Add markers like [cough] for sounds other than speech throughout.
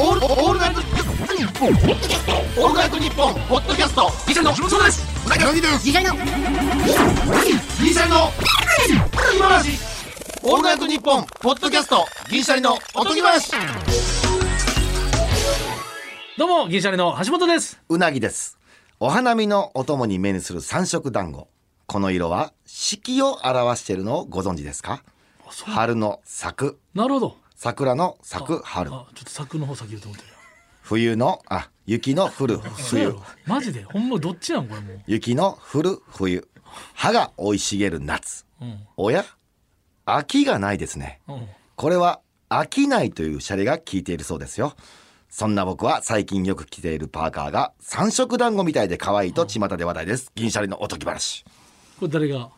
オールオールナイトニッポン。オールナイトニッポンポッドキャスト。ギシャリのそうです。うなぎの次回のギシャリの今話オールナイトニッポンポッドキャスト。ギシャリのおとぎ話。どうも銀シャリの橋本です。うなぎです。お花見のお供に目にする三色団子。この色は四季を表しているのをご存知ですか？春の咲く、なるほど桜の咲く春。あちょっと柵の方先言うと思ってる冬の、あ、雪の降る冬。マジで？ほんまどっちなんこれもう雪の降る冬。葉が生い茂る夏。うんおや？秋がないですね。うんこれは飽きないというシャレが効いているそうですよ。そんな僕は最近よく着ているパーカーが三色団子みたいで可愛いと巷で話題です。銀シャリのおとぎ話。これ誰が？こ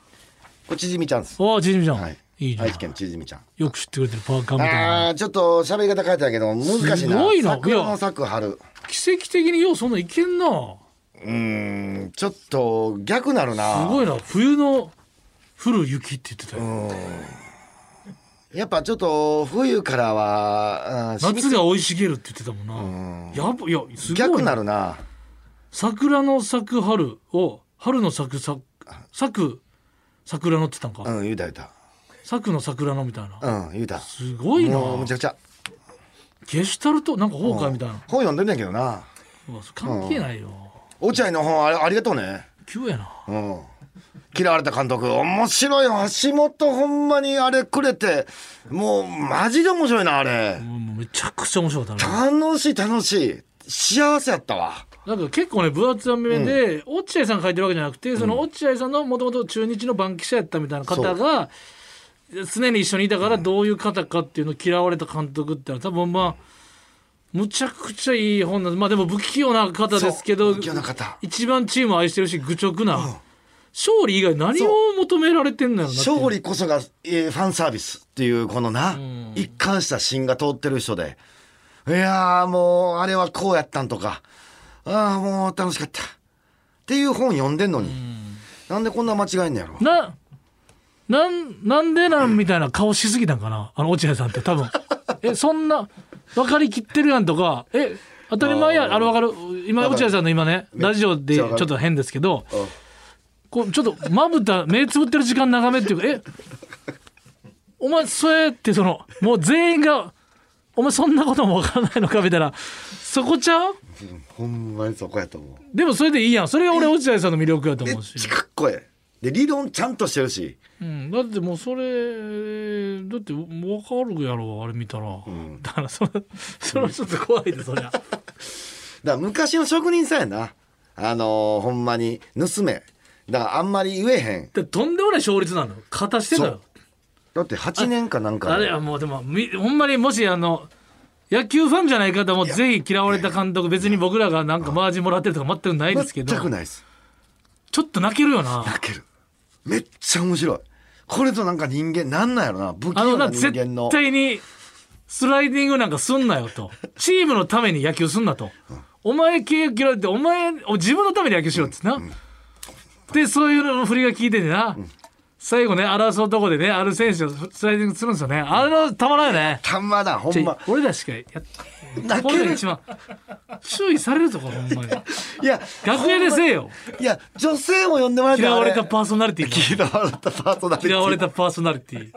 れちじみちゃんです。おおちじみちゃん、はい。いい愛知県ちじみちゃん。よく知ってくれてるパーカーみたいなあーちょっと喋り方変えたけど難しいな。すごいな桜の咲く春。奇跡的にようそんなんいけんなうーん、ちょっと逆なるな。すごいな冬の降る雪って言ってたよやっぱちょっと冬からは、夏が生い茂るって言ってたもんなやばいやすごい逆なるな。桜の咲く春を春の咲く咲く咲く桜のって言ったんか、うん、言うた言うた。咲くの桜のみたいな、うん、言うた。すごいなもうむちゃくちゃ。ゲシュタルトなんか崩壊みたいな、本読んでんねんけどな。うわ関係ないよ、落合の本あれありがとうね。急やなうん。嫌われた監督、面白いよ。橋本ほんまにあれくれて、もうマジで面白いな、あれ。もうめちゃくちゃ面白かったね楽しい楽しい。幸せやったわ。なんか結構ね分厚めで、落合さんが書いてるわけじゃなくてその落合さんのもともと中日の番記者やったみたいな方が常に一緒にいたからどういう方かっていうのを嫌われた監督ってのは多分まあむちゃくちゃいい本なんでまあでも不器用な方ですけどそう不器用な方。一番チームを愛してるし愚直な、勝利以外何を求められてんのやろな勝利こそが、えーファンサービスっていうこのな、一貫した芯が通ってる人でいやーもうあれはこうやったんとかああもう楽しかった。っていう本読んでんのに、なんでこんな間違えんのやろ。な、なん、なんでなんみたいな顔しすぎたんかな？あの落合さんって多分。[laughs] え、そんな、分かりきってるやんとか、え、当たり前や、あれ分かる？今、落合さんの今ね、ラジオでちょっと変ですけど、こう、ちょっとまぶた、目つぶってる時間長めっていうか、え、お前、そうやってその、もう全員が、お前そんなことも分からないのかみたいな、そこちゃう？ほんまにそこやと思う。でもそれでいいやん。それが俺落合さんの魅力やとめっ思うし。ちゃかっこええで理論ちゃんとしてるし。うん、だってもうそれだって分かるやろあれ見たら、だからそれそれはちょっと怖いでそりゃ。[laughs] だから昔の職人さんやな。あのーほんまに盗めだからあんまり言えへん。でとんでもない勝率なの。勝たしてんだよだって8年かなんかあれはもうでもみほんまにもしあの野球ファンじゃない方もぜひ嫌われた監督別に僕らがなんかマージンもらってるとか全くないですけど。全くないです。ちょっと泣けるよな。泣けるめっちゃ面白い。これとなんか人間なんなんやろな。不器用な人間の。対にスライディングなんかすんなよと。チームのために野球すんなと、お前契約切られてお前お自分のために野球しろってな、でそういうの振りが効いててな、最後ね争うとこでねある選手をスライディングするんですよね。あれのたまらんよね。たまらんほんま俺らしかやっ泣けるこれが一番注意されるとこほんまに。いや楽屋でせえよ。いや女性も呼んでもらって嫌われたあパーソナリティ。れ [laughs] 嫌われたパーソナリティ。嫌われたパーソナリティ。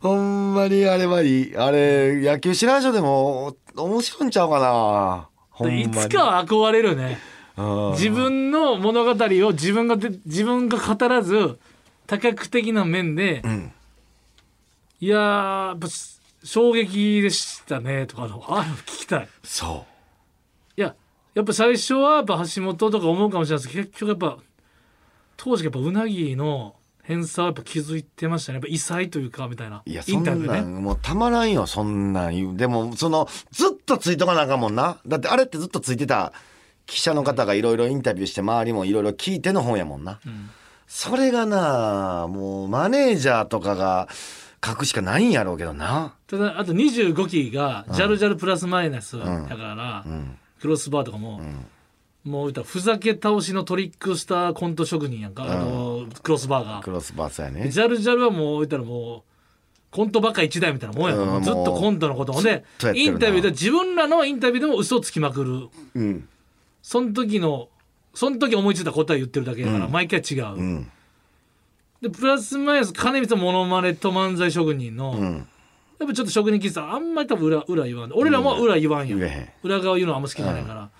ほんまにあれはいい。あれ野球知らん人でも面白いんちゃうかな。ほんまに。いつかは憧れるよね。うん。自分の物語を自分がで自分が語らず多角的な面で、ん。いやーやっぱ衝撃でしたねとかのあ聞きたい。そいややっぱ最初はやっぱ橋本とか思うかもしれないですけど結局やっぱ当時やっぱうなぎの偏差はやっぱ気づいてましたね。やっぱ異彩というかみたいな。ういやイそんなンタビューでね。んもうたまらんよそんな。んでもそのずっとついとかなあかんもんな。だってあれってずっとついてた記者の方がいろいろインタビューして周りもいろいろ聞いての本やもんな、それがなもうマネージャーとかが書くしかないんやろうけどな。ただあと25期がジャルジャルプラスマイナス。だから、クロスバーとかも、もう言ったらふざけ倒しのトリックスターコント職人やんか、あのクロスバーが。クロスバースやね。ジャルジャルはもう言ったらもコントばっか一台みたいなもんやからう。んずっとコントのことほんでとやってるな。インタビューで自分らのインタビューでも嘘つきまくる。うん。その時のその時思いついた答え言ってるだけだから、毎回違う、うんでプラスマイナス金光のモノマネと漫才職人の、うん。やっぱちょっと職人気質あんまり多分裏裏言わん。俺らも裏言わんよ、言えへん。裏側言うのあんま好きじゃないから、だか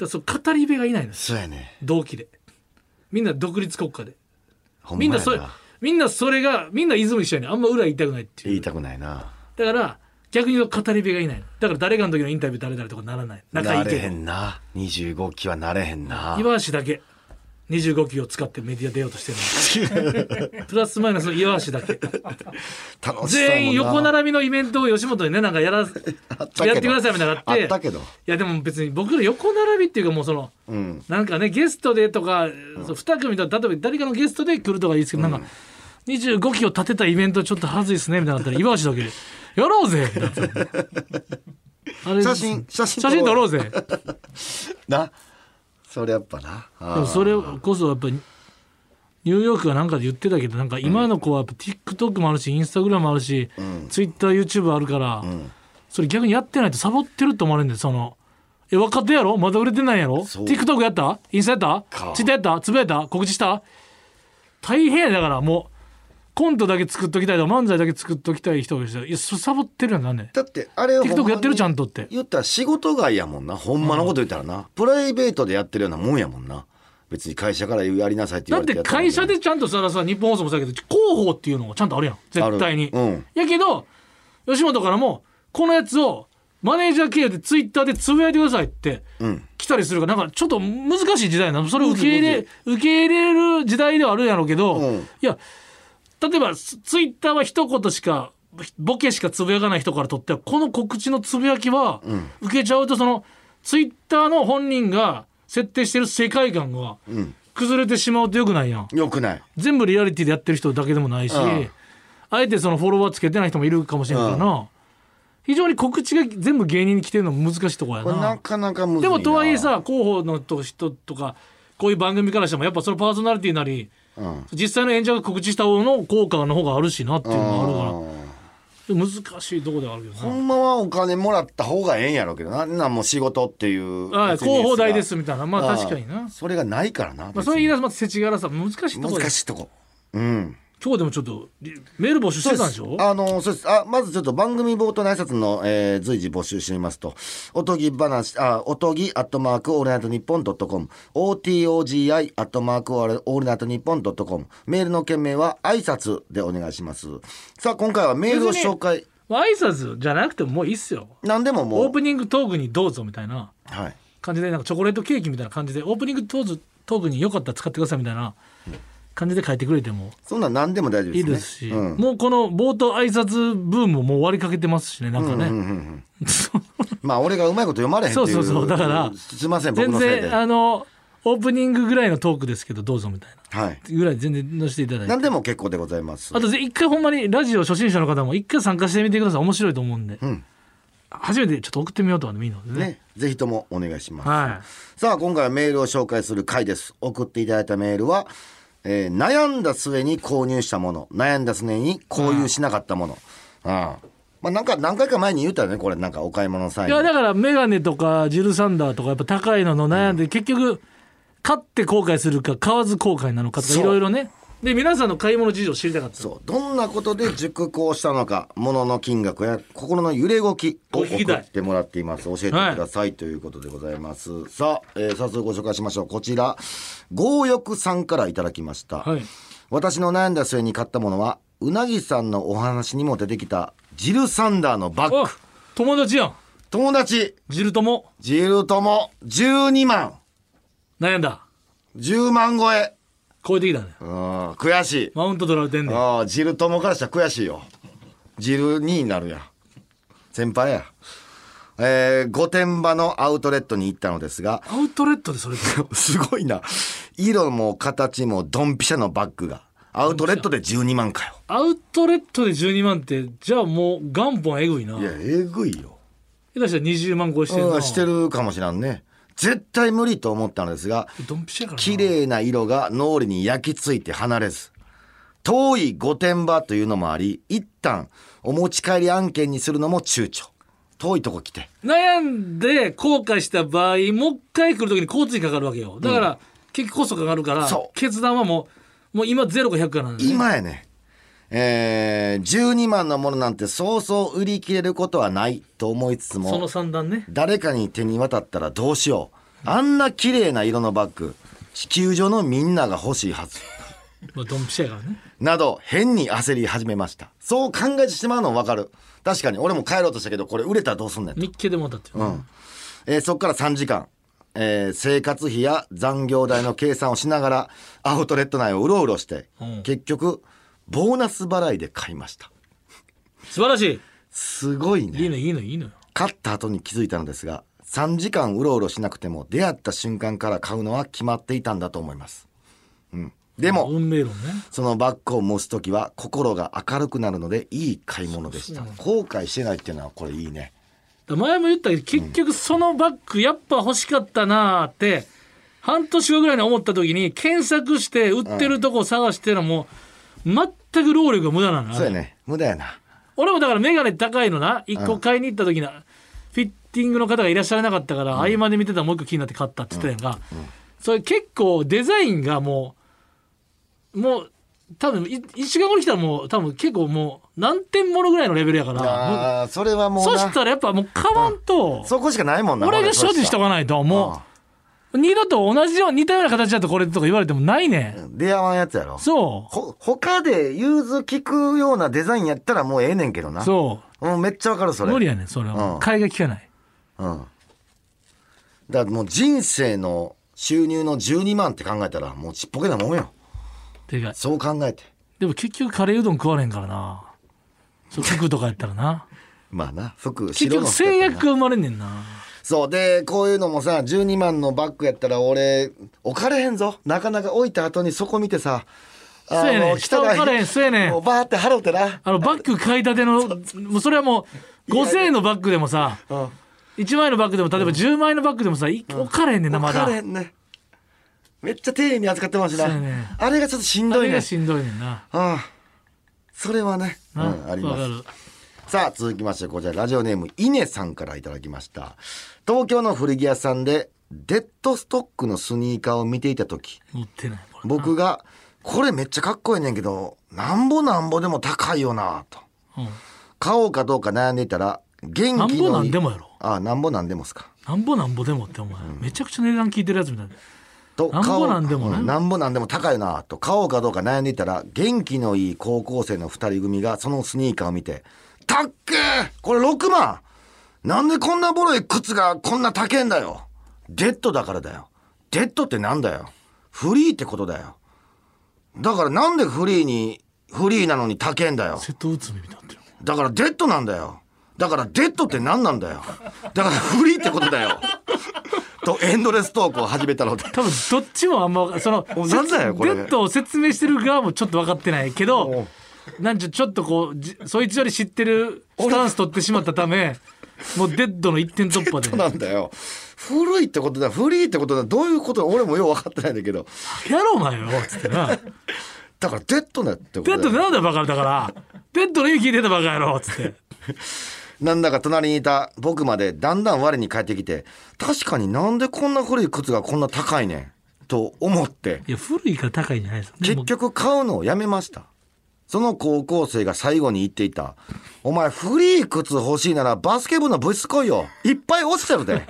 らそう語り部がいないのよ。そうやね。同期で。みんな独立国家で。みんなそれみんなそれがみんなイズム一緒やねん。あんま裏言いたくないっていう。言いたくないな。だから逆に言うと語り部がいないの。だから誰かの時のインタビュー誰々とかならない。仲いないれへけどんな25期はなれへんな。岩橋だけ25期を使ってメディア出ようとしてるの。[laughs] プラスマイナスの岩橋だけ。全員横並びのイベントを吉本にねなんかやらやってくださいみたいなのがあって。あったけど。いやでも別に僕ら横並びっていうかもうそのうん。なんかねゲストでとか、そう2組と例えば誰かのゲストで来るとかいいですけど、なんか25期を立てたイベントちょっとはずいですねみたいなのあったら岩橋だけ「やろうぜ!」[laughs] あれ写真写真写真撮ろうぜ。[laughs] なそれやっぱな。でもそれこそやっぱりニューヨークがなんかで言ってたけどなんか今の子はやっぱ TikTok もあるしインスタグラムもあるし、TwitterYouTube あるから、それ逆にやってないとサボってると思われるんだよそのえ若手やろ？まだ売れてないやろ？TikTok やった？インスタやった？か。Twitter やった？つぶやいた？告知した？大変やだからもうコントだけ作っときたいとか漫才だけ作っときたい人がいやサボってるやんなんでだってあれ TikTok やってるちゃんととって。言ったら仕事外やもんな。ほんまのこと言ったらな、プライベートでやってるようなもんやもんな。別に会社からやりなさいって言だってわれてやったら。会社でちゃんとそらさ日本放送もそうだけど広報っていうのがちゃんとあるやん。絶対に、うん。やけど吉本からもこのやつをマネージャー経由でツイッターでつぶやいてくださいってうん。来たりするからなんかちょっと難しい時代な。のそれを受け入れ受け入れる時代ではあるんやろうけど、うん。いや例えばツツイッターは一言しかボケしかつぶやかない人からとってはこの告知のつぶやきは、受けちゃうとそのツイッターの本人が設定してる世界観がうん。崩れてしまうとよくないやん。よくない。全部リアリティでやってる人だけでもないし、うん。あえてそのフォロワーつけてない人もいるかもしれないからな、非常に告知が全部芸人に来てるのも難しいところやな。なかなかむずいな。でもとはいえさ広報の人とかこういう番組からしてもやっぱそのパーソナリティなりうん実際の演者が告知した方の効果の方があるしなっていうのがあるから。うん難しいところではあるけどほなんまはお金もらった方がええんやろうけどな。なんもう仕事っていう広報代でがすみたいな。まあ確かにな、それがないからな、まあ、それ言い出すまた世知辛さ。難しいとこ難しいとこ。うん今日でもちょっとリメール募集してたんでしょ？あのそうです。あまずちょっと番組冒頭の挨拶の、えー随時募集してみますと。おとぎ話あおとぎアットマークオールナイトニッポンドットコム。OTOGI アットマークオールナイトニッポンドットコム。メールの件名は挨拶でお願いします。さあ今回はメールを紹介。まあ挨拶じゃなくてももういいっすよ。何でももう。オープニングトークにどうぞみたいなはい。感じでなんかチョコレートケーキみたいな感じでオープニングトークトークによかったら使ってくださいみたいな感じで書いてくれても。そんなん何でも大丈夫ですね。いいですし、うん。もうこの冒頭挨拶ブームももう終わりかけてますしねなんかね、うんうんうん [laughs] まあ俺がうまいこと読まれへんっていう。そうそうそう。だからすいません僕全のせいで。然あのオープニングぐらいのトークですけどどうぞみたいな。はい。ぐらい全然載せていただいて。何でも結構でございます。あとぜ一回ほんまにラジオ初心者の方も一回参加してみてください。面白いと思うんで、ん。初めてちょっと送ってみようとかでもいいので。ねねぜひともお願いします。はさあ今回はメールを紹介する回です。送っていただいたメールは、えー悩んだ末に購入したもの。悩んだ末に購入しなかったもの。ああまあなんか何回か前に言ったよねこれ。なんかお買い物の際に。いいやだからメガネとかジルサンダーとかやっぱ高いのの悩んで、結局買って後悔するか買わず後悔なのかとかいろいろねで皆さんの買い物事情を知りたかったそう。どんなことで熟考したのか [laughs] 物の金額や心の揺れ動きを送ってもらっています。教えてください、ということでございます。さあ、えー早速ご紹介しましょう。こちら強欲さんからいただきました、はい。私の悩んだ末に買ったものはうなぎさんのお話にも出てきたジルサンダーのバッグ。あ友達やん。友達。ジルともジルとも12万。悩んだ。10万超え超えてきたね。うん悔しい。マウント取られてんねん。ああジルともからしたら悔しいよ。ジル2になるや。ん先輩や。えー、御殿場のアウトレットに行ったのですが。アウトレットでそれ。[laughs] すごいな。色も形もドンピシャのバッグが。アウトレットで12万かよ。アウトレットで12万ってじゃあもう元本えぐいな。いやえぐいよ。下手したら20万超えしてるな。うんしてるかもしらんね絶対無理と思ったのですが綺麗な色が脳裏に焼き付いて離れず遠い御殿場というのもあり一旦お持ち帰り案件にするのも躊躇。遠いとこ来て。悩んで後悔した場合もう一回来る時に交通費かかるわけよ。だから、結局コストかかるから決断はもうもう今ゼロか100かなんで、ね、今やねえー、12万のものなんてそうそう売り切れることはないと思いつつそのも三段ね。誰かに手に渡ったらどうしよう。あんな綺麗な色のバッグ地球上のみんなが欲しいはず。[laughs] まあドンピシャやからね。など変に焦り始めました。そう考えてしまうの分かる。確かに。俺も帰ろうとしたけどこれ売れたらどうすんねんと。日経でもだって、うん。えーそこから3時間、えー生活費や残業代の計算をしながらアウトレット内をうろうろして、うん。結局ボーナス払いで買いました。素晴らしい。すごいいいねのいいのいいのよ。買った後に気づいたのですが3時間うろうろしなくても出会った瞬間から買うのは決まっていたんだと思います、うん、でも運命論ね。そのバッグを持つ時は心が明るくなるのでいい買い物でした。後悔してないっていうのはこれいいね。前も言ったけど結局そのバッグやっぱ欲しかったなーって半年後ぐらいに思った時に検索して売ってるとこ探してのも全く労力が無駄なのそうやね。無駄やな。俺もだから眼鏡高いのな。一個買いに行った時なフィッティングの方がいらっしゃらなかったから、合間で見てたらもう一個気になって買ったって言ってたやんか、それ結構デザインがもうもう多分い1時間後に来たらもう多分結構もう何点ものぐらいのレベルやからあーそれはもうな。そしたらやっぱもう買わんと、そこしかないもんな俺が所持しとかないともう二度と同じよう似たような形だとこれとか言われてもないねん。出会わんやつやろ。そほ他で融通聞くようなデザインやったらもうええねんけどな。うそう。うんめっちゃわかるそれ。無理やねんそれは、う。ん。買いが利かない。うん。だからもう人生の収入の12万って考えたらもうちっぽけなもんよ。てかそう考えて。でも結局カレーうどん食われんからな。そう服とかやったらな。[laughs] まあな服結局白の服やったらな。制約が生まれんねんなそう。でこういうのもさ12万のバッグやったら俺置かれへんぞ。なかなか置いた後にそこ見てさあそうやねも下置かれへん。そうやねん。もうバーって払うてな。あのバッグ買いたての [laughs] もうそれはもう5000円のバッグでもさうん。1万円のバッグでも例えば10万円のバッグでもさい置かれへんねんなま置だかれへんねめっちゃ丁寧に扱ってますしな、ねあれがちょっとしんあどいねれがしんどいねんな。ああそれはね、うな、ん、あります。さあ続きましてこちらラジオネームイネさんからいただきました東京の古着屋さんでデッドストックのスニーカーを見ていた時持ってない。これ僕がこれめっちゃかっこいいねんけどなんぼなんぼでも高いよなと。うん。買おうかどうか悩んでいたら元なんぼ気のいいなんでもやろ。あなんぼなんでもっすか。なんぼなんぼでもってお前、めちゃくちゃ値段聞いてるやつみたいな。となんぼなんでもね。うなんぼなんでも高いなと。買おうかどうか悩んでいたら元気のいい高校生の二人組がそのスニーカーを見て「たっけー!これ6万なんでこんなボロい靴がこんな高えんだよデッドだからだよデッドってなんだよフリーってことだよだからなんでフリーにフリーなのに高えんだよ瀬戸内海になってるだからデッドなんだよ。だからデッドって何なんだよ。だからフリーってことだよ。とエンドレストークを始めたので。多分どっちもあんまそのおなんだよこれデッドを説明してる側もちょっと分かってないけどなんちょちょっとこうじそいつより知ってるスタンス取ってしまったためもうデッドの一点突破でなんだよ。古いってことだ。古いってことだ。どういうことだ俺もよう分かってないんだけど。やろうまよつってなだからデッドだってことだよ。デッドってなんだよバカだからデッドの意味聞いてたバカ野郎つってなんだか隣にいた僕までだんだん我に返ってきて、確かになんでこんな古い靴がこんな高いねん。と思って、いや古いから高いんじゃないですよ結局買うのをやめました。その高校生が最後に言っていた。お前フリー靴欲しいならバスケ部の部室来いよ。いっぱい落ちてるで。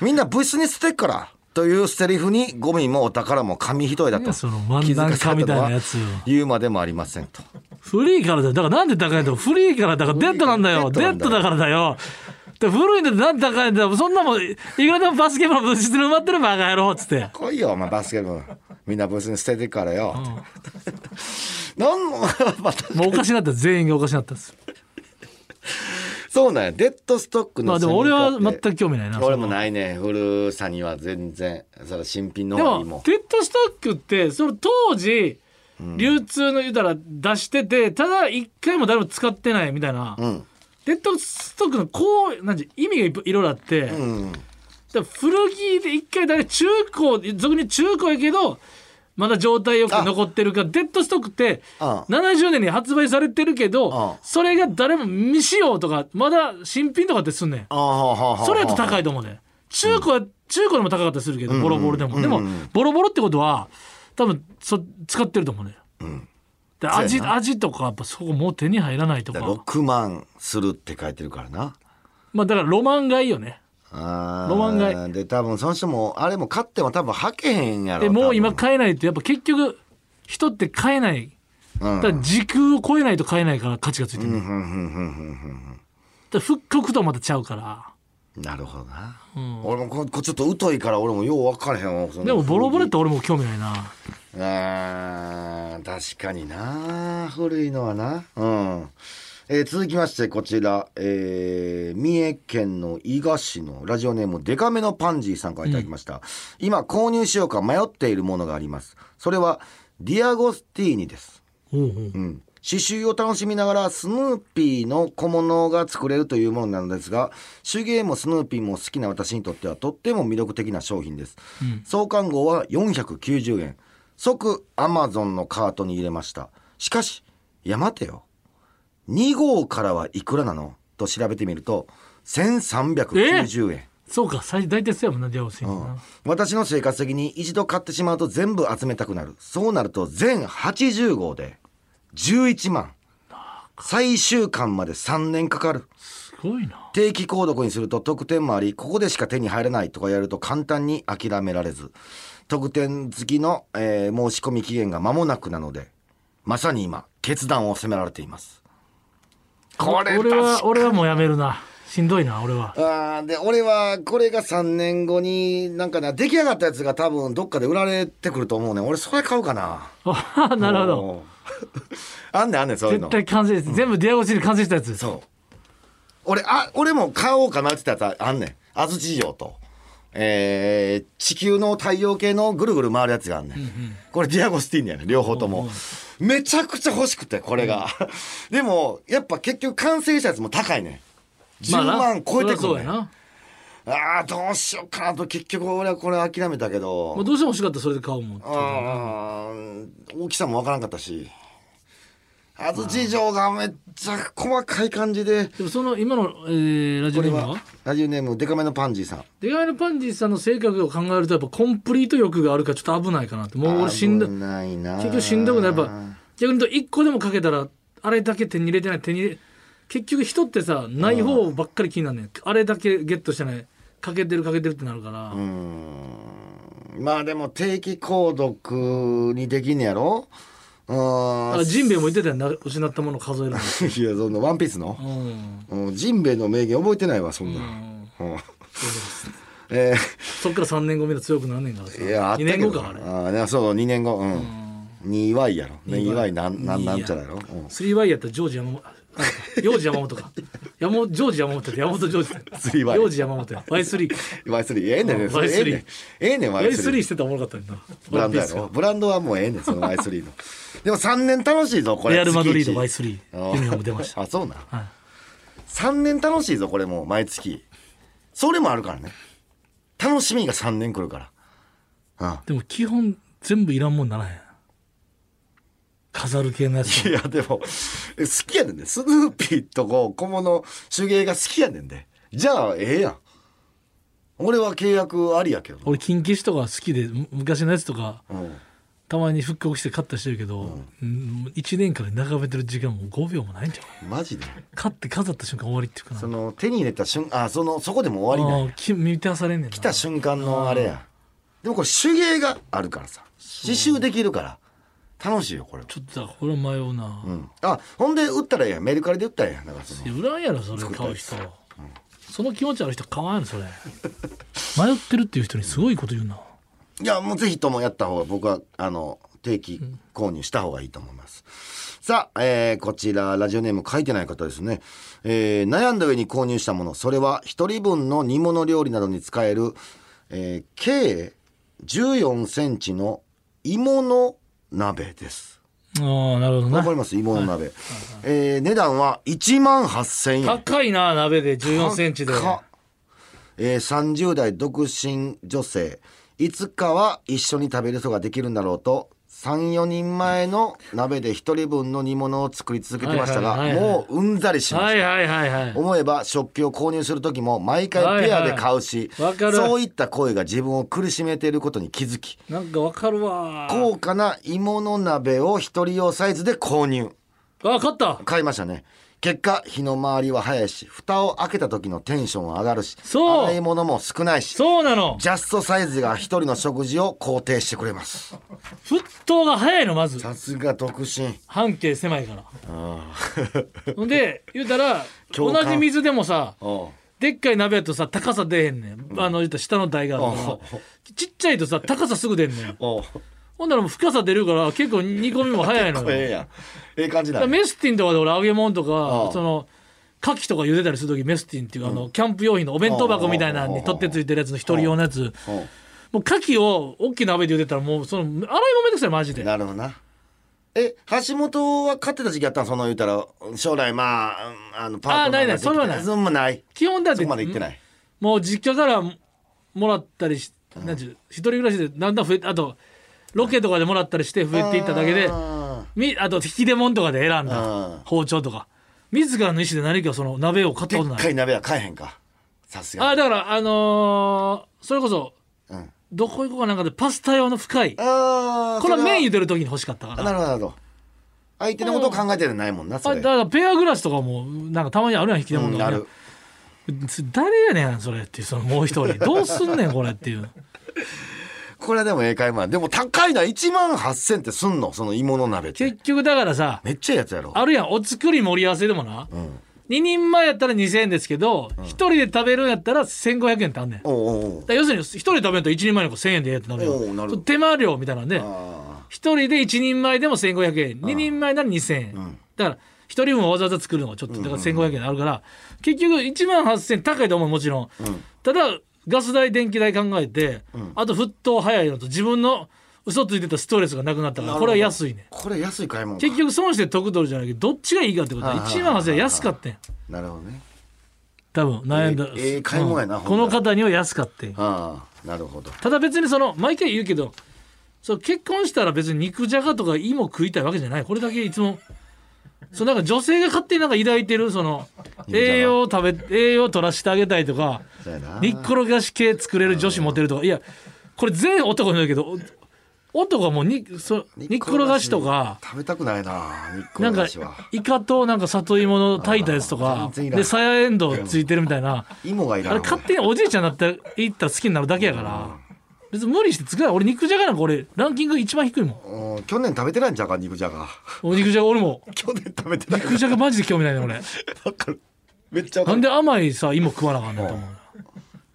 みんな部室に捨てっから。というセリフにゴミもお宝も紙一重だとその漫談家みたいなやつよ言うまでもありませんと。フリーからだよだからなんで高いんだよフリーからだからデッドなんだよデッドなんだよデッドだからだよで古いんだってなんで高いんだよそんなもんいくらでもバスケ部の物質に埋まってるバカ野郎っつって来いよ、お前バスケ部。みんな部室に捨ててっからよ。[laughs] なんも、また、もうおかしなった全員がおかしなったんですそうなんや。デッドストックのまあでも俺は全く興味ないな俺もないね。古さには全然。それ新品ので方がいいもん。もデッドストックってその当時流通の言うたら出しててただ一回も誰も使ってないみたいな、うん。デッドストックのこうなんて意味がいろいろあって、うん。だ古着で一回だけ中古俗に中古やけどまだ状態よく残ってるかデッドストックってうん70年に発売されてるけどうんそれが誰も未使用とかまだ新品とかってすんねん。それやと高いと思うね中古は中古でも高かったりするけどボロボロでも。でもボロボロってことは多分そ使ってると思うねで味味とかやっぱそこもう手に入らないとか。だから6万するって書いてるからな。まあだからロマンがいいよねあー。ロマン買い。で多分その人もあれも買っても多分履けへんやろでもう今買えないってやっぱ結局人って買えない。うん。だから時空を超えないと買えないから価値がついてる、だから復刻とはまたちゃうから。なるほどな、俺もここちょっと疎いから俺もよう分からへんわ。でもボロボロって俺も興味ないな。あー確かにな。古いのはな。うん、えー続きましてこちら、えー三重県の伊賀市のラジオネームデカめのパンジーさんからいただきました、今購入しようか迷っているものがあります。それはデアゴスティーニです。おうおううん、刺繍を楽しみながらスヌーピーの小物が作れるというものなのですが手芸もスヌーピーも好きな私にとってはとっても魅力的な商品です、創刊号は490円。即アマゾンのカートに入れました。しかしいや待てよ2号からはいくらなの？と調べてみると1390円。そうか最大体そうやもんなディアゴスティーニな、私の生活的に一度買ってしまうと全部集めたくなる。そうなると全80号で11万。最終巻まで3年かかる。すごいな。定期購読にすると特典もありここでしか手に入らないとかやると簡単に諦められず。特典付きの、えー申し込み期限が間もなくなのでまさに今決断を迫られていますこれ俺は俺はもうやめるな。しんどいな俺は。あーで俺はこれが3年後になんかな出来上がったやつが多分どっかで売られてくると思うねん。俺それ買うかな。あ [laughs] なるほど。[laughs] あんねんあんねんそういうの。絶対完成です全部ディアゴスティーニ完成したやつ。そう。俺あ俺も買おうかなって言ったやつあんねん。安土城とえー地球の太陽系のぐるぐる回るやつがあんねん、これディアゴスティーニやねん。両方とも、めちゃくちゃ欲しくてこれが、[laughs] でもやっぱ結局完成したやつも高いね。ん10まあな。万超えてくるね。ん、そりゃそうやな。ああどうしようかなと結局俺はこれ諦めたけど、もうどうしても欲しかったらそれで買おうもん大きさもわからんかったし安土城がめっちゃ細かい感じで。でもその今の、えーラジオネームは？ラジオネームデカめのパンジーさん。デカイのパンジーさんの性格を考えるとやっぱコンプリート欲があるからちょっと危ないかなって。もう俺しんど危ないな結局しんどくない。やっぱ逆に言うと1個でもかけたらあれだけ手に入れてない手に入れ結局人ってさない方ばっかり気になんねん。あれだけゲットしてない。かけてるかけてるってなるから、まあでも定期購読にできんねやろ？うだからーんジンベエも言ってたよな失ったもの数えるの。[laughs] いやそのワンピースの？うん。うんジンベエの名言覚えてないわそんな、うん。[laughs] えそっから3年後みんな強くなんねんからさー、いやあった2けど。年後かあれ。あーいやそう2年後。うん。2Y やろ。2Y なんなんなんちゃらやろ、うん。3Y や。ったらジョージ山幼児山本か。山本ジョージ山本って山本ジョージ 3Y 幼児山本や。Y3 Y3 ええねんねええねん。Y3 ええねん Y3 Y3 してたらおもろかったんだブランドやろ。ブランドはもうええねんその Y3 の。でも3年楽しいぞこれ。レアル・マドリード月一。Y3 ユニフォーム出ました。あそうな。んはい。3年楽しいぞこれもう毎月。それもあるからね。楽しみが3年来るから。でも基本全部いらんもんならへん飾る系のやつ。うんいやでもえ好きやねんで。スヌーピーとこう小物手芸が好きやねんで。じゃあええやん。俺は契約ありやけどな。俺金消しとか好きでむ昔のやつとかうん。たまに復刻して買ったりしてるけど、うん、1年間で眺めてる時間も5秒もないんじゃんマジで？買って飾った瞬間終わりっていうかな。その手に入れた瞬あそのそこでも終わりなき満たされんねんな。来た瞬間のあれや。でもこれ手芸があるからさ。刺繍できるから楽しいよこれちょっとだからこれは迷うな、うん。あほんで売ったらええやん。メルカリで売ったらええやんだからその。売らんやろそれ買う人、その気持ちある人買わんやろそれ。迷ってるっていう人にすごいこと言うな。いやもうぜひともやった方が僕はあの定期購入した方がいいと思います、さあ、えーこちらラジオネーム書いてない方ですね、えー悩んだ上に購入したもの。それは一人分の煮物料理などに使える、えー計14センチの芋の鍋です。ああなるほどな。わかります芋の鍋、えー値段は1万8000円。高いな鍋で。1 4センチで。えー、30代独身女性。いつかは一緒に食べる人ができるんだろうと34人前の鍋で1人分の煮物を作り続けてましたがはいはいはいはいもううんざりしました、はいはいはいはい。思えば食器を購入する時も毎回ペアで買うし、はいはいわかる。そういった声が自分を苦しめていることに気づきなんかわかるわ。高価な芋の鍋を一人用サイズで購入。あ買った。買いましたね結果火の回りは早いし蓋を開けた時のテンションは上がるしそう。洗い物も少ないしそうなの。ジャストサイズが一人の食事を肯定してくれます。沸騰が早いのまず。さすが独身。半径狭いから。あ [laughs] で言うたら同じ水でもさあでっかい鍋やとさ高さ出えへんねん、あの言ったら下の台があるから。ちっちゃいとさ高さすぐ出んねんほんならもう深さ出るから結構煮込みも早いのよ。ええやん。ええ感じだだからメスティンとかで俺揚げ物とああ。かその牡蠣とか茹でたりする時メスティンっていうあのキャンプ用品のお弁当箱みたいなのに取ってついてるやつの一人用のやつ。もう牡蠣を大きな鍋で茹でたらもうその洗いもめんどくさいマジで。なるほどな。え橋本は買ってた時期あったん？その言うたら将来まああのパートナーあないないそれはない。そんなない。基本だってそこまで行ってない。もう実家からもらったりし、なんちゅう一人暮らしでだんだん増えあとロケとかでもらったりして増えていっただけであみあと引き出物とかで選んだうん。包丁とか。自らの意思で何かその鍋を買ったーことない。でっかい鍋は買えへんか。さすがあだからあのーそれこそうん。どこ行こうかなんかでパスタ用の深い。これは麺茹そでる時に欲しかったから。なるほどなるほど。相手のことを考えてるないもんなそれ。あだからペアグラスとかもなんかたまにあるやん引き出物とかねうんなる。誰やねんそれっていうそのもう一人。どうすんねんこれっていうこれはでもええ買い物でも高いな。1万8000ってすんの？その芋の鍋って。結局だからさめっちゃいいやつやろ。あるやんお作り盛り合わせでもな、ん。2人前やったら2000円ですけど、1人で食べるんやったら1500円ってあんねん。要するに1人で食べると1人前の1000円でええってなるよ手間料みたいなんで1あ人で1人前でも1500円。2人前なら2000円、ん。だから1人分わざわざ作るのがちょっとだから1500円あるから、結局1万8000円高いと思うもちろん、ん。ただガス代電気代考えて、あと沸騰早いのと自分の嘘ついてたストレスがなくなったからこれは安いね。これ安い買い物か。結局損して得取るじゃないけどどっちがいいかってことはああ1万8000円安かったんなるほどね。多分悩んだ、ええええ買い物やなうん。この方には安かってんああなるほど。ただ別にその毎回言うけどそう結婚したら別に肉じゃがとか芋食いたいわけじゃない。これだけいつもそうなんか女性が勝手になんか抱いてるその栄養を食べ栄養を取らせてあげたいとか煮っころがし系作れる女子モテるとか。いやこれ全員男に言うけど男はもうにそ煮っころがしとか食べたくないななんかイカとなんか里芋の炊いたやつとかでさやえんどうついてるみたいな。芋がいらんあれ勝手におじいちゃんになっていったら好きになるだけやから別に無理して作らない。俺肉じゃがなんか俺ランキング一番低いもん。うん去年食べてないんちゃうか肉じゃが。お肉じゃが俺も。去年食べてない。肉じゃがマジで興味ないね俺。わかる。めっちゃなんで甘いさ芋食わなあかんねん。と思う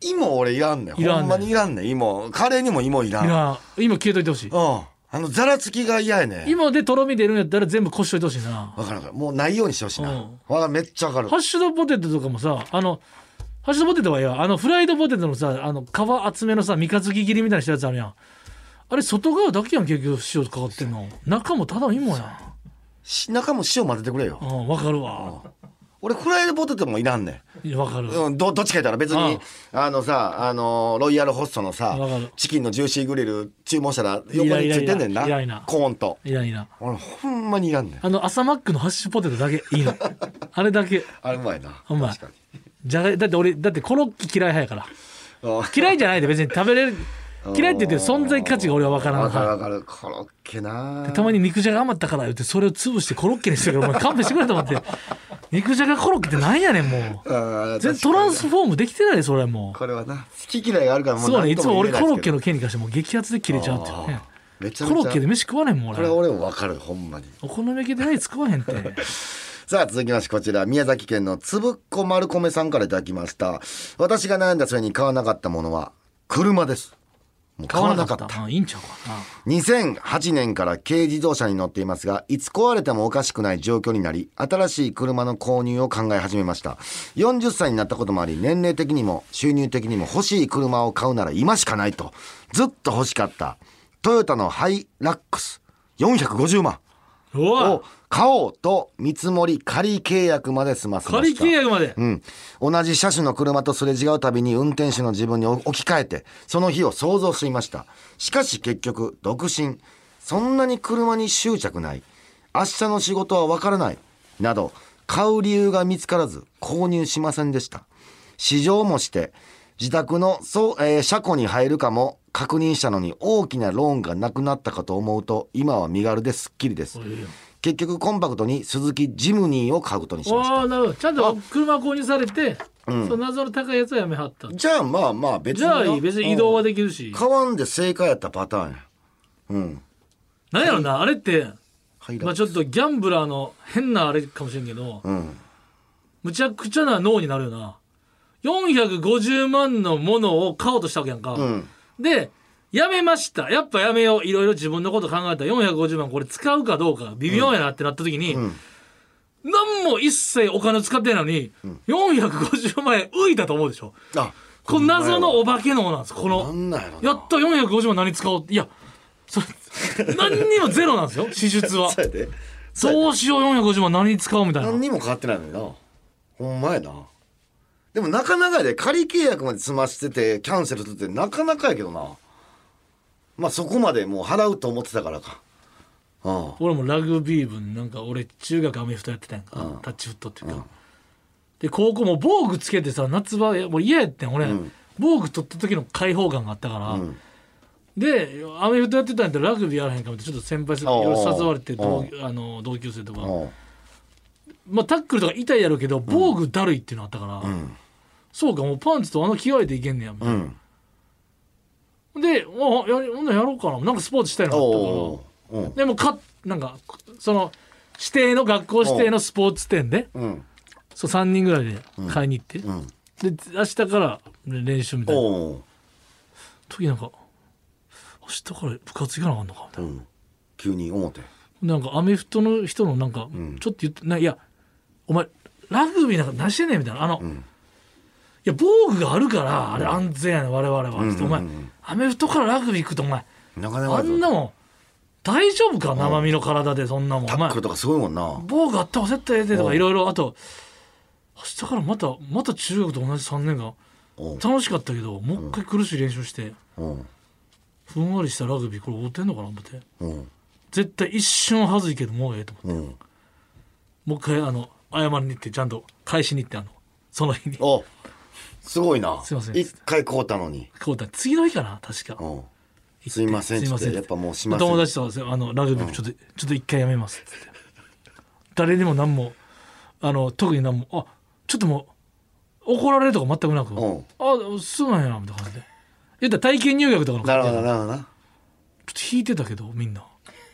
芋俺いらんねん。いらんねん。ほんまにいらんねん芋。カレーにも芋いらん。いや今消えといてほしい。うん。あのざらつきが嫌やねん。芋でとろみ出るんやったら全部こしといてほしいな。わかるわかる。もうないようにしてほしいな。うん。わかる。めっちゃわかる。ハッシュドポテトとかもさあのハッシュドポテトはいいわ。あのフライドポテトのさあの皮厚めのさ三日月切りみたいなしたやつあるやん。あれ外側だけやん結局塩かかってんの。中もただの芋やん。し中も塩混ぜてくれよ。うんわかるわ。俺フライドポテトもいらんねん。いやわかる。うん、どどっちか言ったら別にあのさあのロイヤルホストのさわかる。チキンのジューシーグリル注文したら横についてんねんな。いらいらコーンと。いらんいらん俺ほんまにいらんねん。あの朝マックのハッシュポテトだけいいの。あれだけ。[laughs] あれうまいな。ほんま。確かにじゃがだって俺だってコロッケ嫌い派やから。あ嫌いじゃないで別に食べれる。[laughs] 嫌いって言って存在価値が俺は分からんわかるわかかる。コロッケな。らたまに肉じゃが余ったから言ってそれを潰してコロッケにしてるからお前勘弁してくれと思って。肉じゃがコロッケってなんやねんもう。全然トランスフォームできてないでそれも。これはな好き嫌いがあるからうもそうねいつも俺コロッケのの件に関してもう激アツで切れちゃうっていうね。コロッケで飯食わねんもんこれは俺俺もわかるほんまに。お好み焼きでない食わへんって [laughs] さあ続きましてこちら宮崎県のつぶっこ丸米さんからいただきました。私が悩んだ末に買わなかったものは車です。もう買わなかった。あいいんちゃうかな。2008年から軽自動車に乗っていますがいつ壊れてもおかしくない状況になり新しい車の購入を考え始めました。40歳になったこともあり年齢的にも収入的にも欲しい車を買うなら今しかないとずっと欲しかったトヨタのハイラックス。450万。おを買おうと見積もり仮契約まで済ませま仮した。契約まで、うん、同じ車種の車とすれ違うたびに運転手の自分に置き換えてその日を想像していました。しかし結局独身。そんなに車に執着ない。明日の仕事はわからない。など買う理由が見つからず購入しませんでした。試乗もして自宅のそう、えー車庫に入るかも確認したのに大きなローンがなくなったかと思うと今は身軽ですっきりです。結局コンパクトに鈴木ジムニーを買うことにしました。ああなるほど。ちゃんと車購入されて、その謎の高いやつはやめはった。じゃあまあまあ別にじゃあいい別に移動はでできるし。買わんで正解やったパターンや。うん。なんやろなあれってはいまあちょっとギャンブラーの変なあれかもしれんけどうん。むちゃくちゃな脳になるよな450万のものを買おうとしたわけやんか、うん。でやめました。やっぱやめよう。いろいろ自分のこと考えた。ら450万これ使うかどうか微妙やなってなった時に、ん。何も一切お金使ってないのに、450万円浮いたと思うでしょ。あこの謎のお化けのなんです。こなのんなんやった450万何使おう。っていやそれ何にもゼロなんですよ [laughs] 支出は。そうしよう450万何に使おうみたいな。何にも変わってないのにな。ほんまやなでもなかなかやで仮契約まで済ましててキャンセルするってなかなかやけどな。まあそこまでもう払うと思ってたからか。うん。俺もラグビー部になんか俺中学アメフトやってたやんか、うん。タッチフットっていうか、で高校も防具つけてさ夏場もう嫌やってん俺、ん。防具取った時の開放感があったから、うん。でアメフトやってたんやったらラグビーやらへんかもってちょっと先輩誘われて同う。あの同級生とか、う。んまあ、タックルとか痛いやろうけど防具だるいっていうのあったから、んそうかもうパンツとあの着替えていけんねやみたいな、うん。であやりほんならやろうかな。なんかスポーツしたいのあったからおううん。でもかなんかその指定の学校指定のスポーツ店でうん。そう3人ぐらいで買いに行って、うん。で明日から練習みたいな。おう時なんか明日から部活行かなあかんのかみたいな、うん。急に思って。なんかアメフトの人のなんかん。ちょっと言ってないやお前ラグビーなんか何してんねんみたいな。あの、ん。いや防具があるからあれ安全やねん我々は、んつってお前アメフトからラグビー行くとお前なかなかあんなもん大丈夫か？生身の体でそんなもん。お前タックルとかすごいもんな。防具あった方が絶対ええでとかうん。いろいろあと明日からまたまた中学と同じ3年間う。ん楽しかったけどもう一回苦しい練習してうん。ふんわりしたラグビーこれ合うてんのかな思って。うん。絶対一瞬はずいけどもうええと思って。うん。もう一回あの謝りに行ってちゃんと返しに行ってあのその日に。おすごいな。すいません。一回買うたのに。こうだ次の日かな確か。うん。すいませんすいません。やっぱもうしません。友達とあのラグビーちょっと、ちょっと一回やめます。っつって誰にも何もあの特に何もあちょっともう怒られるとか全くなく、うん。あそうなんやみたいな感じで。言ったら体験入学とかのなるほど感じでなるほどな。ちょっと引いてたけどみんな。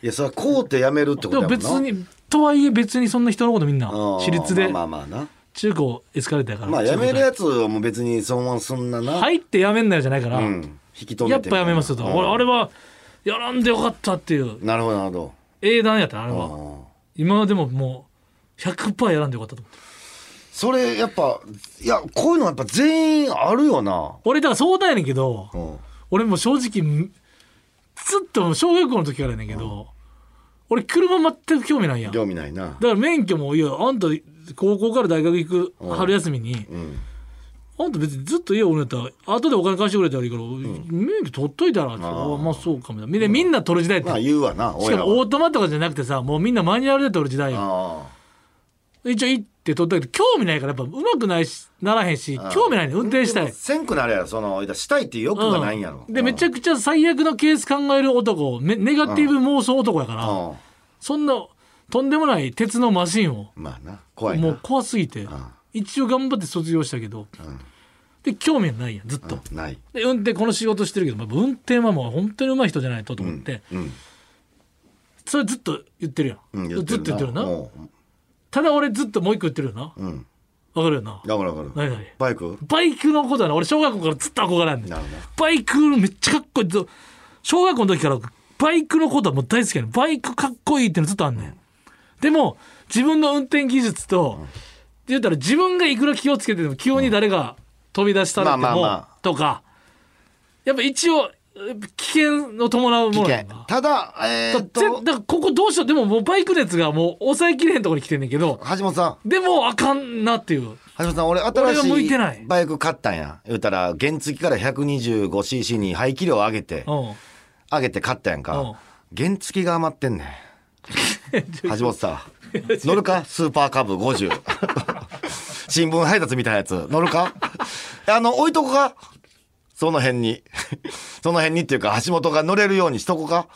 いやそれはこうってやめるってこでもとやもんな。別にとはいえ別にそんな人のことみんなうん。私立で。まあまあまあな中高エスカレーターやからまあやめる中やつはもう別にそのままそんなな。高入ってやめんなよじゃないから、うん。引き止めてやっぱやめますよと、うん。俺あれはやらんでよかったっていう。なるほどなるほ英断やったあれどは。うん今でももう100%やらんでよかったと思ってそれやっぱいやこういうのやっぱ全員あるよな。俺だから相談やねんけどうん。俺もう正直ずっと小学校の時からやねんけど、俺車全く興味ないやん。だか興味ないな。ら免許もいやあんた高校から大学行くうん。春休みに、うん。あんた別にずっと家おるんやったら後でお金貸してくれたらいいから、免許取っといたらってあまあそうかみたいな。みんなみんな取る時代って、まあ言うわなしかもオートマとかじゃなくてさもうみんなマニュアルで取る時代よあ一応行って取ったけど興味ないからやっぱ上手くないしならへんしあ興味ないね運転したい。せんくなるやろそのしたいっていう欲がないんやろ。うん。でめちゃくちゃ最悪のケース考える男めネガティブ妄想男やから、うん。そんなとんでもない鉄のマシンをまあな怖いな。もう怖すぎて、一応頑張って卒業したけど、で興味はないやんずっと、うんない。で運転この仕事してるけど、まあ、運転はもう本当に上手い人じゃないとと思って、うん。それずっと言ってるやん、うんずっと言ってるよな、う。んただ俺ずっともう一個言ってるよな。うん。わかるよな。だからだから何何？バイク？バイクのことはな。俺小学校からずっと憧れあんねん。なるほど。バイクめっちゃかっこいい。ず小学校の時からバイクのことはもう大好きやねん。バイクかっこいいってのずっとあんねん、でも自分の運転技術と、言ったら自分がいくら気をつけてても急に誰が飛び出したらっても、とかやっぱ一応危険を伴う危ものただえー、っだだここどうしよう。でももうバイク熱がもう抑えきれへんところに来てんねんけど橋本さん。でもあかんなっていう。橋本さん俺新しいてない。いバイク買ったんや。言うたら原付から 125cc に排気量上げてうん。上げて買ったやんうん。か原付が余ってんねん [laughs] 橋本さん乗るか？[laughs] スーパーカブ50新聞配達みたいなやつ。乗るか？あの置いとこか？その辺に。その辺にっていうか橋本が乗れるようにしとこか？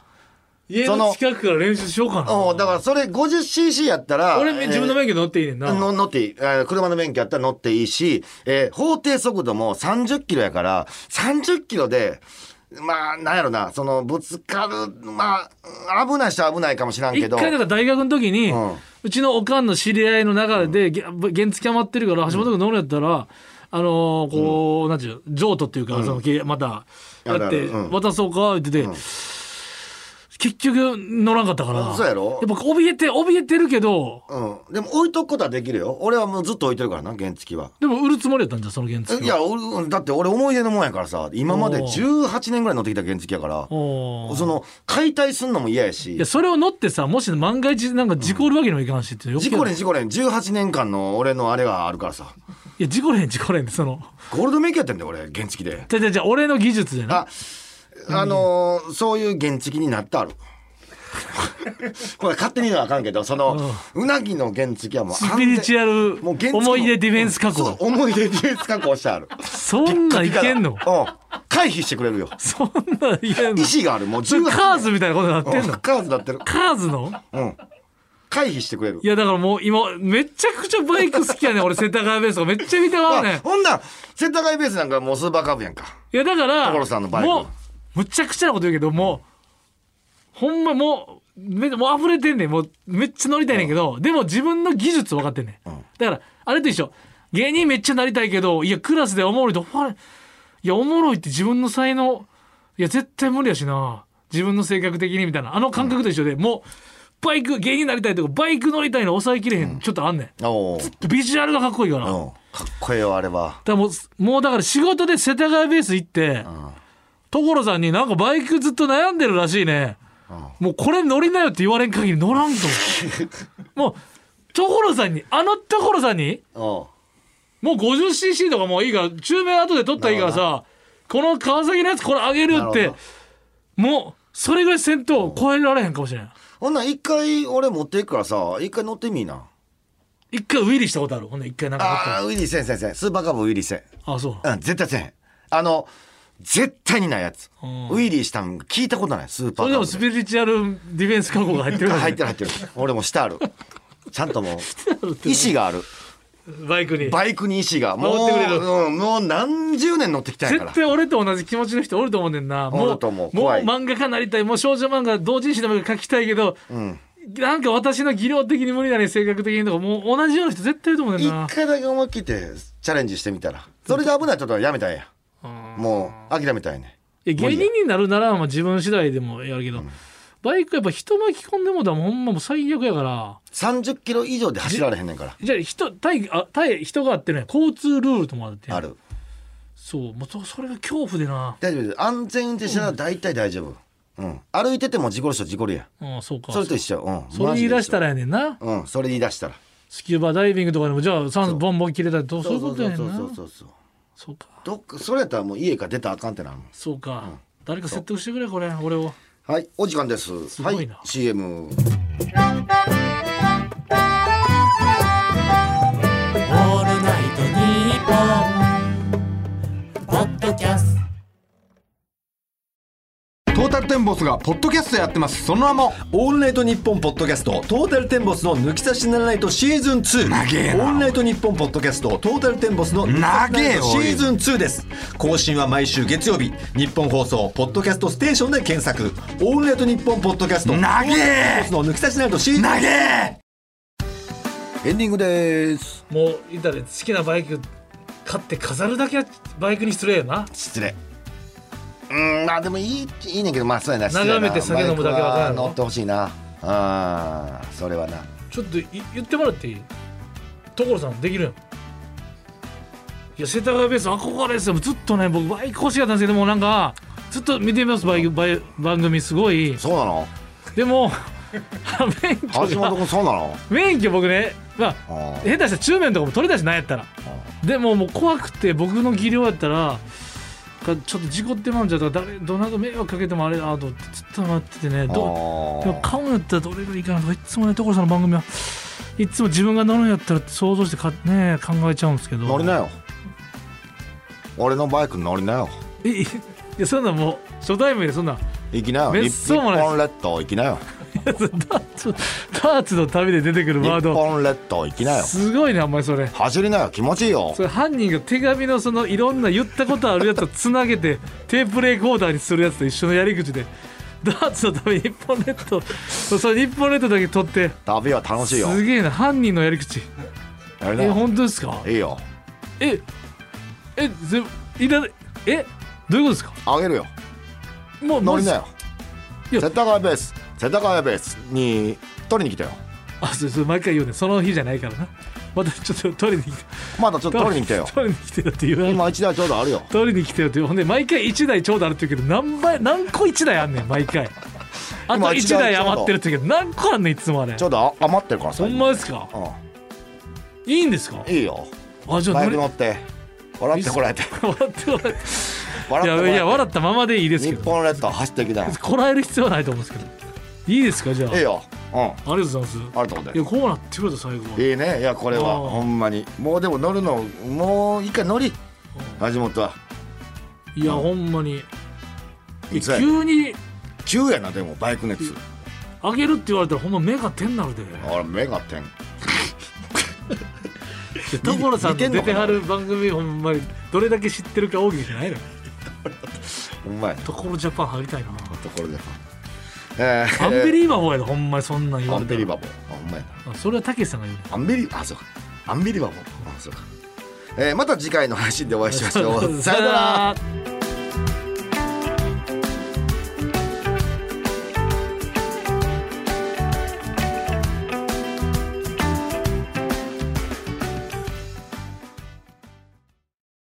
家そのの近くから練習しようかな。うんだからそれ 50cc やったら俺えー自分の免許乗っていいねんな、の乗っていい。えー車の免許やったら乗っていいし、えー法定速度も30キロやから、30キロで、まあ、なんやろな、その、ぶつかる、まあ、危ない人は危ないかもしらんけど、一回だから大学の時に、ううんちのおかんの知り合いの中で、げ原付余ってるから橋本君乗るんやったら、あのーこう、なんちゅう譲渡っていうか、そのけまたやって渡そうか言ってて、結局乗らんかったから。そうやろ？やっぱ怯えて怯えてるけど。うん。でも置いとくことはできるよ。俺はもうずっと置いてるからな、原付は。でも売るつもりやったんじゃんその原付いや、俺だって俺思い出のもんやからさ、今までおー。18年ぐらい乗ってきた原付やから、その、解体すんのも嫌やし。いや、それを乗ってさもし万が一なんか事故るわけにもいかんしって余計事故れん事故れん、18年間の俺のあれがあるからさ、いや事故れへん事故れへんってその。ゴールド免許やってんだよ、俺、原付で。じゃじゃじゃ俺の技術でなあ、あのーそういう原付になってある。[laughs] これ勝手に言うのはあかんけど、その、うなぎの原付はもうスピリチュアルもう思い出ディフェンス加工思い出ディフェンス加工してある。そんなんいけんの？うん。回避してくれるよ。そんなんいけんの意志がある。もうそれ18カーズみたいなことになってんのうんカーズなってる。カーズのうん。回避してくれるい。やだからもう今めちゃくちゃバイク好きやねん俺世田谷ベースとかめっちゃ見てまうねほんなら世田谷ベースなんかもうスーパーカブやんか。いやだから所さんのバイクもうむちゃくちゃなこと言うけどもうほんまもうめもう溢れてんねん。もうめっちゃ乗りたいねんけど、でも自分の技術分かってんねん、うん。だからあれと一緒。芸人めっちゃなりたいけどいやクラスでおもろいとあれいやおもろいって自分の才能いや絶対無理やしな。自分の性格的にみたいな。あの感覚と一緒で、もうバイク芸人になりたいとかバイク乗りたいの抑えきれへん、ちょっとあんねん。お。ビジュアルがかっこいいから、だかかっこええよ、あれは。らもうもうだから仕事で世田谷ベース行って、所さんになんかバイクずっと悩んでるらしいね、もうこれ乗りなよって言われん限り乗らんと。[laughs] もう所さんにあの所さんに？うん。もう 50cc とかもういいから中面後で取ったらいいからさこの川崎のやつこれあげるってもうそれぐらい戦闘を超えられへんかもしれん。ほんなら一回俺持っていくからさ、一回乗ってみいな。一回ウィリーしたことある？ほんで一回なんかああ、ウィリーせんせんせん。スーパーカブウィリーせん。あそう。うん、絶対せん。あの、絶対にないやつ。んウィリーしたん聞いたことない、スーパそれでもスピリチュアルディフェンス加工が入ってるから入ってる入ってる。俺もしてある。ちゃんともう、[laughs] 意志がある。バイクにバイクに意志が。もう、乗ってくれるうん、もう何十年乗ってきたんやから絶。対俺と同じ気持ちの人おると思うねんなもうもう漫画家になりたいもう少女漫画同人誌でも書きたいけど、んなんか私の技量的に無理だね性格的にとかもう同じような人絶対いると思うねん一な回だけ思い切ってチャレンジしてみたら。それで危ないってことはやめたんや。もう、諦めたんやね。いや芸人になるならまあ自分次第でもやるけど、バイクやっぱ人巻き込んでもだもんほんまもう最悪やから30キロ以上で走られへんねんから。じゃあ人対あ対人があってね交通ルールともあってある。そうもうそそれが恐怖でな大丈夫です。安全運転したら大体大丈夫。うん。歩いてても事故る人事故るやん。うんそうかそれと一緒。うん。それ言い出したら。らやねんなうん。それ言い出したら。スキューバダイビングとかでもじゃあンボン切れたらどうそういうことやねんなそうそうそうそう。そうかどっか、それやったらもう家から出たらあかんってなるもん。そうか、誰か説得してくれこれ俺をはい、お時間です。すごいなはい、CM。ータルテンボスがポッドキャストやってます。その名もオールナイトニッポンポッドキャストトータルテンボスの抜き差しならないとシーズン2長えなオールナイトニッポンポッドキャストトータルテンボスの抜き差しならないとシーズン2です。更新は毎週月曜日ニッポン放送ポッドキャストステーションで検索。オールナイトニッポンポッドキャスト長え。トータルテンボスの抜き差しならないとシーズン2長えエンディングです。もう言ったら好きなバイク買って飾るだけはバイクに失礼よな。失礼。うん、まあでもいい、いいねんけど、まあそうやな。眺めて酒飲むだけわかるやろバイクは乗ってほしいな。ああ、それはな。ちょっとい言ってもらっていい？所さんできるやん。いや世田谷ベース憧れですよ。ずっとね僕バイク欲しかったんですけどもうなんかずっと見てみます。番番番組すごい。そうなの？でも [laughs] 免許が。橋本君そうなの？免許僕ねまあ下手したら中面とかも取り出しないやったら。でももう怖くて僕の技量やったらかちょっと事故ってまうんじゃったら誰どなた迷惑かけてもあれだなと思ってずっと待っててね。どあでも買うんやったらどれがいいかなとかいつもね所さんの番組はいつも自分が乗るんやったら想像してか、ね、考えちゃうんですけど乗りなよ俺のバイク乗りなよいいいやそんなんもう初対面でそんなん行きなよ。めっ日そうもない。本列島行きなよ。ダーツダーツの旅で出てくる日ワード。本列島行きなよ。すごいねあんまりそれ。走りなよ気持ちいいよ。それ犯人が手紙のそのいろんな言ったことあるやつをつなげてテープレコーダーにするやつと一緒のやり口で。ダーツのために日本列島それ日本列島だけ取って。旅は楽しいよ。すげえな犯人のやり口。えやりな。よ本当ですか？いいよ。ええぜいらえどういうことですか？あげるよもう乗りなよ。世田谷ベース世田谷ベースに取りに来たよ。あそれそれ毎回言うね。その日じゃないからな。またちょっと取りに来てまだちょっと取りに来たよ。取りに来てよって言わない。今一台ちょうどあるよ。取りに来てよってほんで毎回1台ちょうどあるって言うけど何倍何個1台あんねん毎回。あと今1一台台余ってるって言うけど何個あんねんいつもあれ。ちょうどあ余ってるからさ。ほんまですか？ういいんですか？んいいよ。あじゃあ乗って。笑ってこられて。笑って笑っていやいや笑ったままでいいです日けど。本列島走ってきなよこらえる必要はないと思うんですけど。いいですかじゃあ。いいよ。うん。ありがとうございます。あると思ういやこうなってくると最後はいいね。いやこれはほんまに。もうでも乗るのもう一回乗り。橋本は。いやほんまに。急に。急やなでもバイク熱。上げるって言われたらほんま目が点なるで。あれ目が点。[laughs] で所さんの出てはる番組ほんまにどれだけ知ってるか大喜利じゃないのよほんまやな所ジャパン入りたいな。ところでえー。アンビリーバボーやでほんまにそんなん言わアれたら。ンビリバボー。あほんまやな。あそれはたけしさんが言うねアンビリあそうか。アンビリバボー。あそうか、えーまた次回の配信でお会いしましょう。[laughs] さよならら